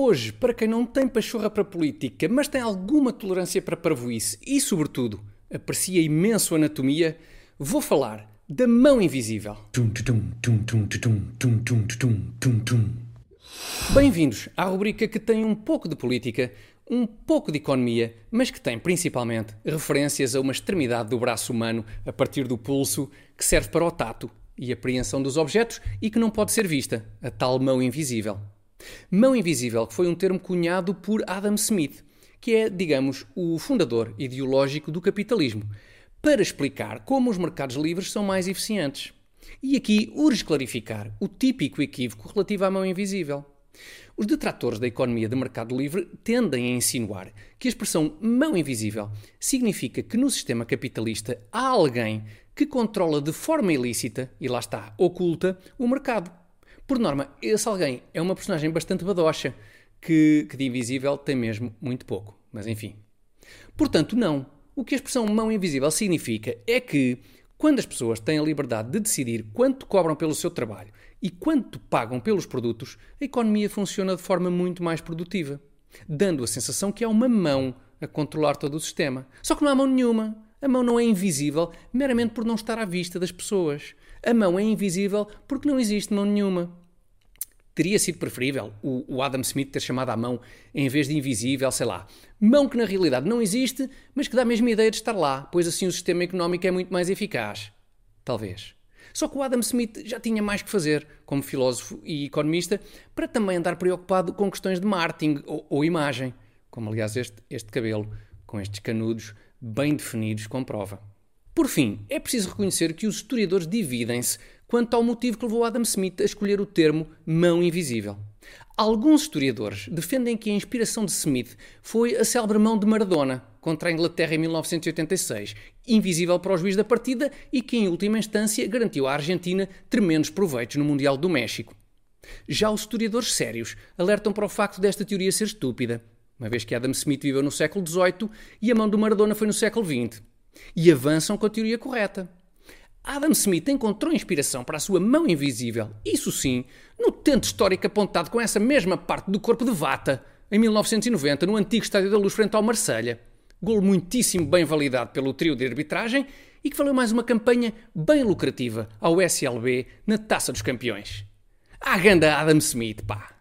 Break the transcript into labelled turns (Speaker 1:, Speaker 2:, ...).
Speaker 1: Hoje, para quem não tem pachorra para política, mas tem alguma tolerância para parvoíce e, sobretudo, aprecia imenso anatomia, vou falar da mão invisível. Bem-vindos à rubrica que tem um pouco de política, um pouco de economia, mas que tem principalmente referências a uma extremidade do braço humano a partir do pulso que serve para o tato e apreensão dos objetos e que não pode ser vista, a tal mão invisível. Mão invisível, que foi um termo cunhado por Adam Smith, que é, digamos, o fundador ideológico do capitalismo, para explicar como os mercados livres são mais eficientes. E aqui urge clarificar o típico equívoco relativo à mão invisível. Os detratores da economia de mercado livre tendem a insinuar que a expressão mão invisível significa que no sistema capitalista há alguém que controla de forma ilícita, e lá está, oculta, o mercado. Por norma, esse alguém é uma personagem bastante badocha, que, que de invisível tem mesmo muito pouco. Mas enfim. Portanto, não. O que a expressão mão invisível significa é que, quando as pessoas têm a liberdade de decidir quanto cobram pelo seu trabalho e quanto pagam pelos produtos, a economia funciona de forma muito mais produtiva, dando a sensação que há uma mão a controlar todo o sistema. Só que não há mão nenhuma. A mão não é invisível meramente por não estar à vista das pessoas. A mão é invisível porque não existe mão nenhuma. Teria sido preferível o, Adam Smith ter chamado a mão em vez de invisível, sei lá. Mão que na realidade não existe, mas que dá a mesma ideia de estar lá, pois assim o sistema económico é muito mais eficaz. Talvez. Só que o Adam Smith já tinha mais que fazer, como filósofo e economista, para também andar preocupado com questões de marketing ou, ou imagem, como aliás este, este cabelo, com estes canudos bem definidos, comprova. Por fim, é preciso reconhecer que os historiadores dividem-se quanto ao motivo que levou Adam Smith a escolher o termo mão invisível. Alguns historiadores defendem que a inspiração de Smith foi a célebre mão de Maradona contra a Inglaterra em 1986, invisível para o juiz da partida e que, em última instância, garantiu à Argentina tremendos proveitos no Mundial do México. Já os historiadores sérios alertam para o facto desta teoria ser estúpida, uma vez que Adam Smith viveu no século XVIII e a mão do Maradona foi no século XX e avançam com a teoria correta. Adam Smith encontrou inspiração para a sua mão invisível, isso sim, no tento histórico apontado com essa mesma parte do corpo de Vata, em 1990, no antigo Estádio da Luz frente ao Marselha. Gol muitíssimo bem validado pelo trio de arbitragem e que valeu mais uma campanha bem lucrativa ao SLB na Taça dos Campeões. A ganda Adam Smith, pá!